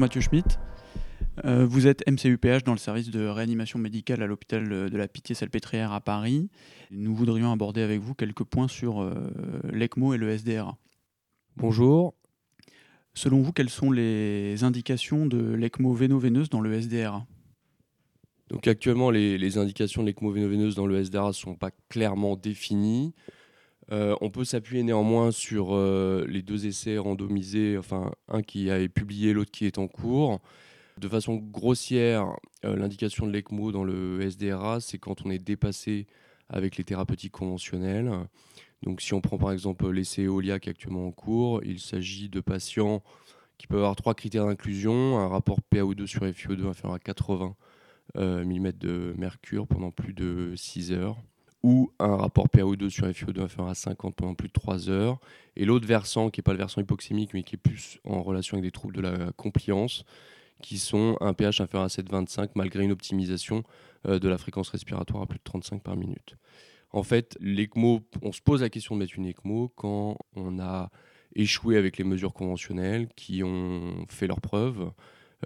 Mathieu Schmitt. Euh, vous êtes MCUPH dans le service de réanimation médicale à l'hôpital de la Pitié-Salpêtrière à Paris. Nous voudrions aborder avec vous quelques points sur euh, l'ECMO et le SDRA. Bonjour. Selon vous, quelles sont les indications de l'ECMO véno-veineuse dans le SDRA Donc actuellement, les, indications de l'ECMO véno-veineuse dans le SDRA ne sont pas clairement définies. Euh, on peut s'appuyer néanmoins sur les deux essais randomisés, enfin un qui a été publié, l'autre qui est en cours. De façon grossière, euh, l'indication de l'ECMO dans le SDRA, c'est quand on est dépassé avec les thérapeutiques conventionnelles. Donc si on prend par exemple l'essai EOLIA est actuellement en cours, il s'agit de patients qui peuvent avoir trois critères d'inclusion, un rapport PaO2 sur FiO2 inférieur à 80 euh, mm de mercure pendant plus de 6 heures, ou un rapport PaO2 sur FiO2 inférieur à 50 pendant plus de 3 heures. Et l'autre versant, qui n'est pas le versant hypoxémique, mais qui est plus en relation avec des troubles de la compliance, qui sont un pH inférieur à 7,25 malgré une optimisation euh, de la fréquence respiratoire à plus de 35 par minute. En fait, l'ECMO, on se pose la question de mettre une ECMO quand on a échoué avec les mesures conventionnelles qui ont fait leurs preuves,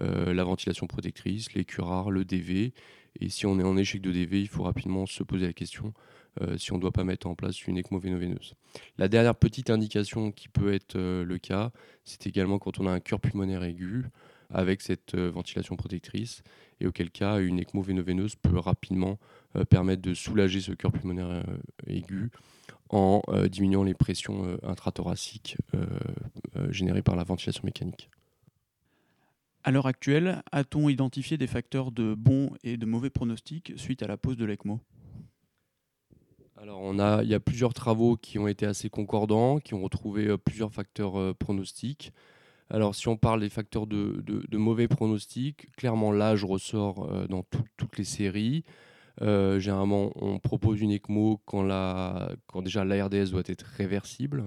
euh, la ventilation protectrice, les curares, le DV. Et si on est en échec de DV, il faut rapidement se poser la question euh, si on ne doit pas mettre en place une ECMO véno-veineuse. La dernière petite indication qui peut être le cas, c'est également quand on a un cœur pulmonaire aigu avec cette euh, ventilation protectrice, et auquel cas une ECMO véno-veineuse peut rapidement euh, permettre de soulager ce cœur pulmonaire euh, aigu en diminuant les pressions intrathoraciques générées par la ventilation mécanique. À l'heure actuelle, a-t-on identifié des facteurs de bons et de mauvais pronostics suite à la pose de l'ECMO? Alors, on a, il y a plusieurs travaux qui ont été assez concordants, qui ont retrouvé plusieurs facteurs pronostiques. Alors, si on parle des facteurs de, mauvais pronostics, clairement l'âge ressort euh, dans toutes les séries. Euh, généralement, on propose une ECMO quand, la, quand déjà l'ARDS doit être réversible,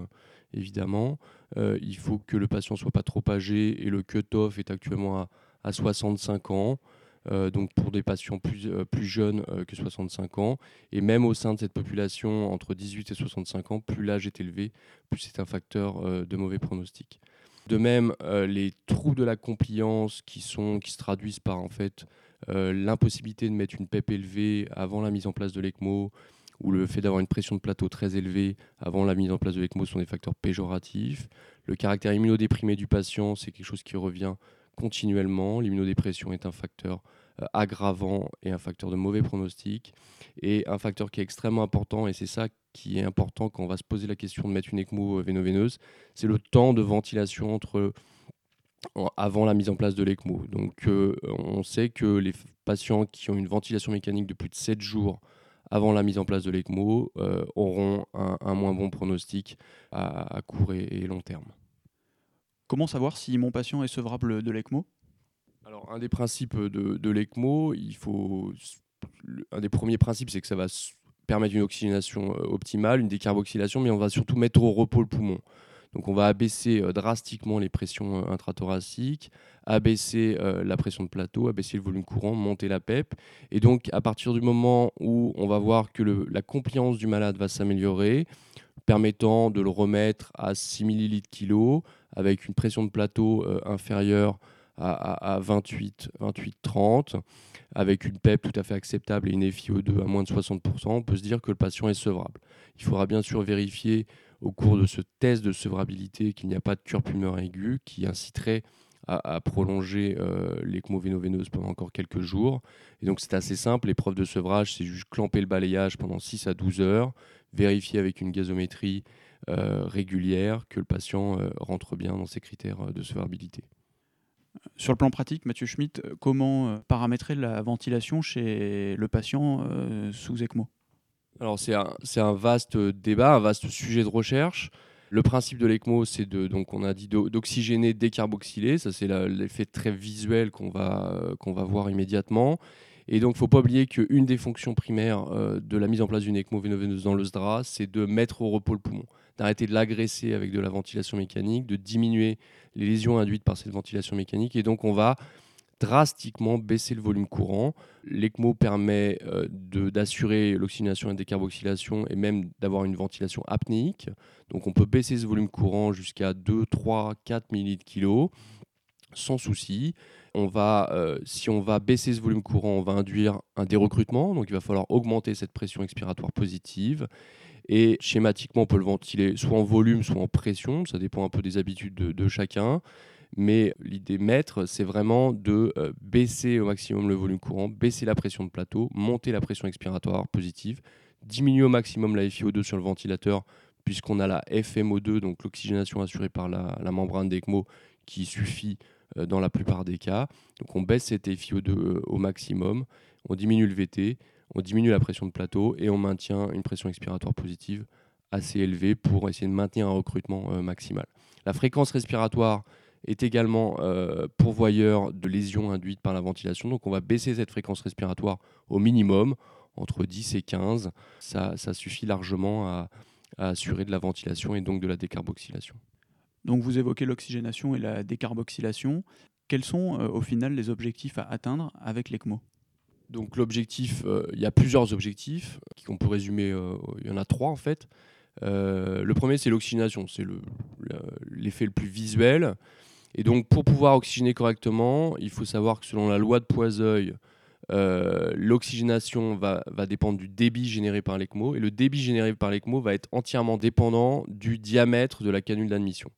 évidemment. Euh, il faut que le patient soit pas trop âgé et le cut-off est actuellement à, à 65 ans. donc pour des patients plus, plus jeunes que 65 ans. Et même au sein de cette population, entre 18 et 65 ans, plus l'âge est élevé, plus c'est un facteur de mauvais pronostic. De même, euh, les troubles de la compliance qui, sont, qui se traduisent par en fait euh, l'impossibilité de mettre une PEP élevée avant la mise en place de l'ECMO ou le fait d'avoir une pression de plateau très élevée avant la mise en place de l'ECMO sont des facteurs péjoratifs. Le caractère immunodéprimé du patient, c'est quelque chose qui revient continuellement. L'immunodépression est un facteur euh, aggravant et un facteur de mauvais pronostic. Et un facteur qui est extrêmement important, et c'est ça qui est important quand on va se poser la question de mettre une ECMO euh, véno-veineuse, c'est le temps de ventilation entre avant la mise en place de l'ECMO. Donc euh, on sait que les patients qui ont une ventilation mécanique de plus de 7 jours avant la mise en place de l'ECMO auront un, moins bon pronostic à, court et, long terme. Comment savoir si mon patient est sevrable de l'ECMO alors, un des principes de, l'ECMO, il faut. Un des premiers principes, c'est que ça va permettre une oxygénation euh, optimale, une décarboxylation, mais on va surtout mettre au repos le poumon. Donc on va abaisser euh, drastiquement les pressions euh, intrathoraciques, abaisser la pression de plateau, abaisser le volume courant, monter la PEP. Et donc à partir du moment où on va voir que la compliance du malade va s'améliorer, permettant de le remettre à 6 ml kg avec une pression de plateau inférieure à, 28, 28, 30, avec une PEP tout à fait acceptable et une FiO2 à moins de 60%, on peut se dire que le patient est sevrable. Il faudra bien sûr vérifier au cours de ce test de sevrabilité qu'il n'y a pas de cure pulmonaire aiguë qui inciterait à, prolonger euh, l'ECMO véno-veineuse pendant encore quelques jours. Et donc c'est assez simple, l'épreuve de sevrage, c'est juste clamper le balayage pendant 6 à 12 heures, vérifier avec une gazométrie euh, régulière que le patient euh, rentre bien dans ses critères de sevrabilité. Sur le plan pratique, Mathieu Schmitt, euh, comment euh, paramétrer la ventilation chez le patient euh, sous ECMO? Alors c'est un, vaste débat, un vaste sujet de recherche. Le principe de l'ECMO, c'est de, donc on a dit d'oxygéner, décarboxyler. Ça, c'est l'effet très visuel qu'on va, qu'on va voir immédiatement. Et donc, il ne faut pas oublier qu'une des fonctions primaires de la mise en place d'une ECMO véno-veineuse dans le SDRA, c'est de mettre au repos le poumon d'arrêter de l'agresser avec de la ventilation mécanique, de diminuer les lésions induites par cette ventilation mécanique. Et donc, on va drastiquement baisser le volume courant. L'ECMO permet euh, d'assurer l'oxygénation et la décarboxylation et même d'avoir une ventilation apnéique. Donc on peut baisser ce volume courant jusqu'à 2, 3, 4 millilitres kilo. sans souci. On va, si on va baisser ce volume courant, on va induire un dérecrutement, donc il va falloir augmenter cette pression expiratoire positive. Et schématiquement, on peut le ventiler soit en volume, soit en pression, ça dépend un peu des habitudes de chacun. Mais l'idée maître, c'est vraiment de euh, baisser au maximum le volume courant, baisser la pression de plateau, monter la pression expiratoire positive, diminuer au maximum la FiO2 sur le ventilateur, puisqu'on a la FMO2, donc l'oxygénation assurée par la, membrane d'ECMO, qui suffit euh, dans la plupart des cas. Donc on baisse cette FiO2 euh, au maximum, on diminue le VT, on diminue la pression de plateau et on maintient une pression expiratoire positive assez élevée pour essayer de maintenir un recrutement maximal. La fréquence respiratoire est également euh, pourvoyeur de lésions induites par la ventilation. Donc on va baisser cette fréquence respiratoire au minimum, entre 10 et 15. Ça, suffit largement à, assurer de la ventilation et donc de la décarboxylation. Donc vous évoquez l'oxygénation et la décarboxylation. Quels sont euh, au final les objectifs à atteindre avec l'ECMO? Donc l'objectif, euh, il y a plusieurs objectifs qu'on peut résumer, il y en a trois en fait. Le premier, c'est l'oxygénation, c'est l'effet le, plus visuel. Et donc, pour pouvoir oxygéner correctement, il faut savoir que selon la loi de Poiseuil, euh, l'oxygénation va, va, dépendre du débit généré par l'ECMO. Et le débit généré par l'ECMO va être entièrement dépendant du diamètre de la canule d'admission.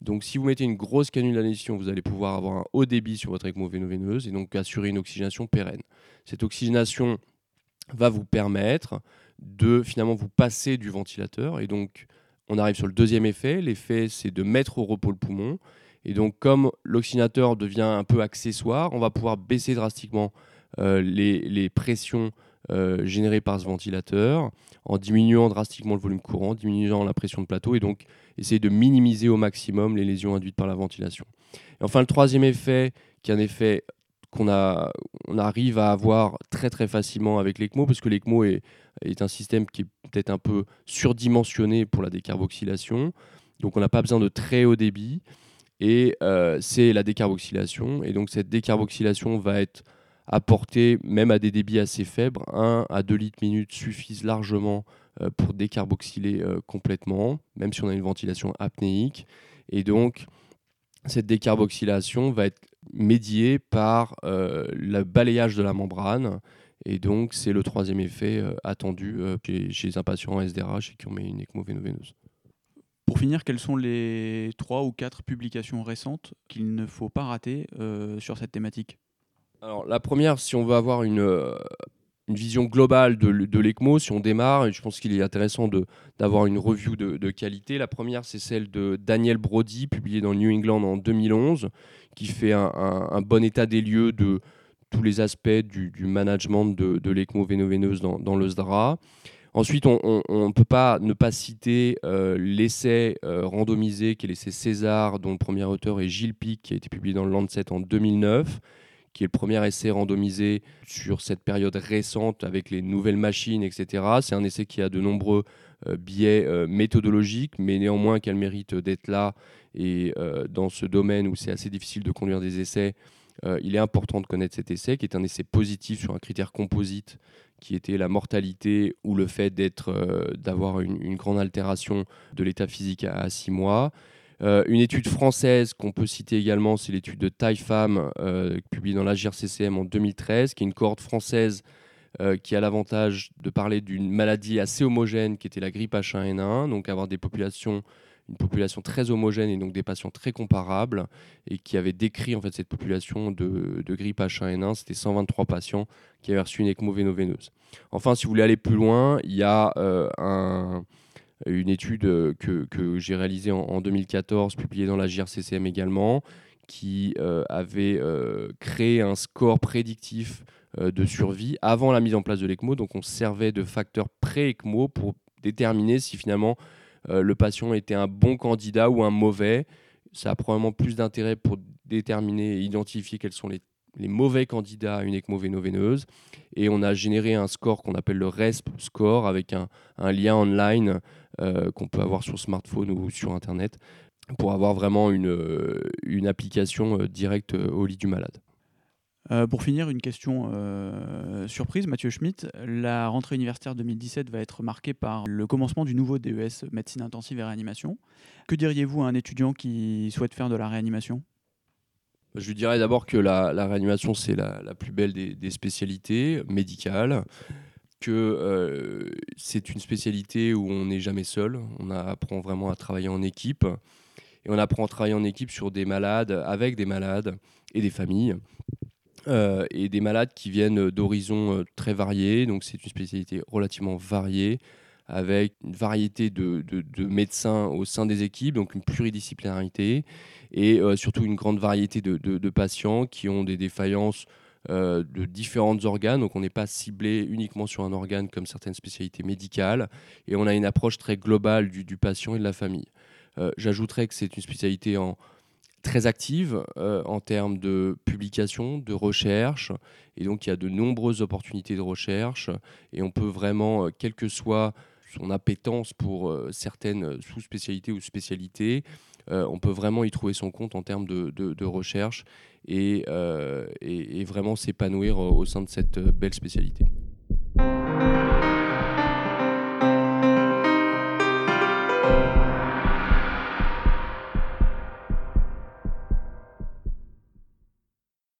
Donc, si vous mettez une grosse canule d'admission, vous allez pouvoir avoir un haut débit sur votre ECMO véno-veineuse et donc assurer une oxygénation pérenne. Cette oxygénation va vous permettre de finalement vous passer du ventilateur. Et donc, on arrive sur le deuxième effet. L'effet, c'est de mettre au repos le poumon. Et donc, comme l'oxynateur devient un peu accessoire, on va pouvoir baisser drastiquement euh, les, pressions euh, générées par ce ventilateur en diminuant drastiquement le volume courant, diminuant la pression de plateau et donc essayer de minimiser au maximum les lésions induites par la ventilation. Et enfin, le troisième effet, qui est un effet qu'on on arrive à avoir très très facilement avec l'ECMO, parce que l'ECMO est, est un système qui est peut-être un peu surdimensionné pour la décarboxylation. Donc on n'a pas besoin de très haut débit et euh, c'est la décarboxylation. Et donc cette décarboxylation va être apportée même à des débits assez faibles. 1 à 2 litres minute suffisent largement euh, pour décarboxyler euh, complètement, même si on a une ventilation apnéique. Et donc cette décarboxylation va être médiée par le balayage de la membrane. Et donc, c'est le troisième effet attendu chez, chez, un patient en SDRH et qui ont mis une ECMO véno-veineuse. Pour finir, quelles sont les trois ou quatre publications récentes qu'il ne faut pas rater euh, sur cette thématique? Alors, la première, si on veut avoir une, euh, une vision globale de, de l'ECMO, si on démarre, et je pense qu'il est intéressant d'avoir une review de, qualité. La première, c'est celle de Daniel Brody, publiée dans New England en 2011, qui fait un, bon état des lieux de tous les aspects du, management de, de l'ECMO véno-veineuse dans, dans, le SDRA. Ensuite, on ne peut pas ne pas citer euh, l'essai euh, randomisé qui est l'essai César, dont le premier auteur est Gilles Pic, qui a été publié dans le Lancet en 2009, qui est le premier essai randomisé sur cette période récente avec les nouvelles machines, etc. C'est un essai qui a de nombreux euh, biais méthodologiques, mais néanmoins qu'elle mérite d'être là. Et dans ce domaine où c'est assez difficile de conduire des essais, il est important de connaître cet essai, qui est un essai positif sur un critère composite qui était la mortalité ou le fait d'être, euh, d'avoir une, grande altération de l'état physique à, six mois. Euh, une étude française qu'on peut citer également, c'est l'étude de TAIFAM, euh, publiée dans la CCM en 2013, qui est une cohorte française qui a l'avantage de parler d'une maladie assez homogène qui était la grippe H1N1, donc avoir des populations une population très homogène et donc des patients très comparables et qui avait décrit en fait cette population de, grippe H1N1. C'était 123 patients qui avaient reçu une ECMO véno-veineuse. Enfin, si vous voulez aller plus loin, il y a euh, une étude que, j'ai réalisée en, 2014, publiée dans la JRCCM également, qui euh, avait euh, créé un score prédictif de survie avant la mise en place de l'ECMO. Donc on servait de facteur pré-ECMO pour déterminer si finalement le patient était un bon candidat ou un mauvais. Ça a probablement plus d'intérêt pour déterminer et identifier quels sont les, mauvais candidats à une ECMO véno-veineuse. Et on a généré un score qu'on appelle le RESP score avec un, lien online euh, qu'on peut avoir sur smartphone ou sur Internet pour avoir vraiment une, une application euh, directe au lit du malade. Euh, pour finir, une question euh, surprise, Mathieu Schmitt. La rentrée universitaire 2017 va être marquée par le commencement du nouveau DES médecine intensive et réanimation. Que diriez-vous à un étudiant qui souhaite faire de la réanimation? Je dirais d'abord que la, réanimation, c'est la, plus belle des, spécialités médicales, que euh, c'est une spécialité où on n'est jamais seul, on apprend vraiment à travailler en équipe, et on apprend à travailler en équipe sur des malades, avec des malades et des familles. Euh, et des malades qui viennent d'horizons euh, très variés, donc c'est une spécialité relativement variée, avec une variété de, médecins au sein des équipes, donc une pluridisciplinarité, et euh, surtout une grande variété de, patients qui ont des défaillances euh, de différents organes. Donc on n'est pas ciblé uniquement sur un organe comme certaines spécialités médicales, et on a une approche très globale du, patient et de la famille. Euh, j'ajouterais que c'est une spécialité en, très active en termes de publication, de recherche, et donc il y a de nombreuses opportunités de recherche, et on peut vraiment, quel que soit son appétence pour euh, certaines sous-spécialités ou spécialités, euh, on peut vraiment y trouver son compte en termes de, recherche et, euh, et vraiment s'épanouir au sein de cette belle spécialité.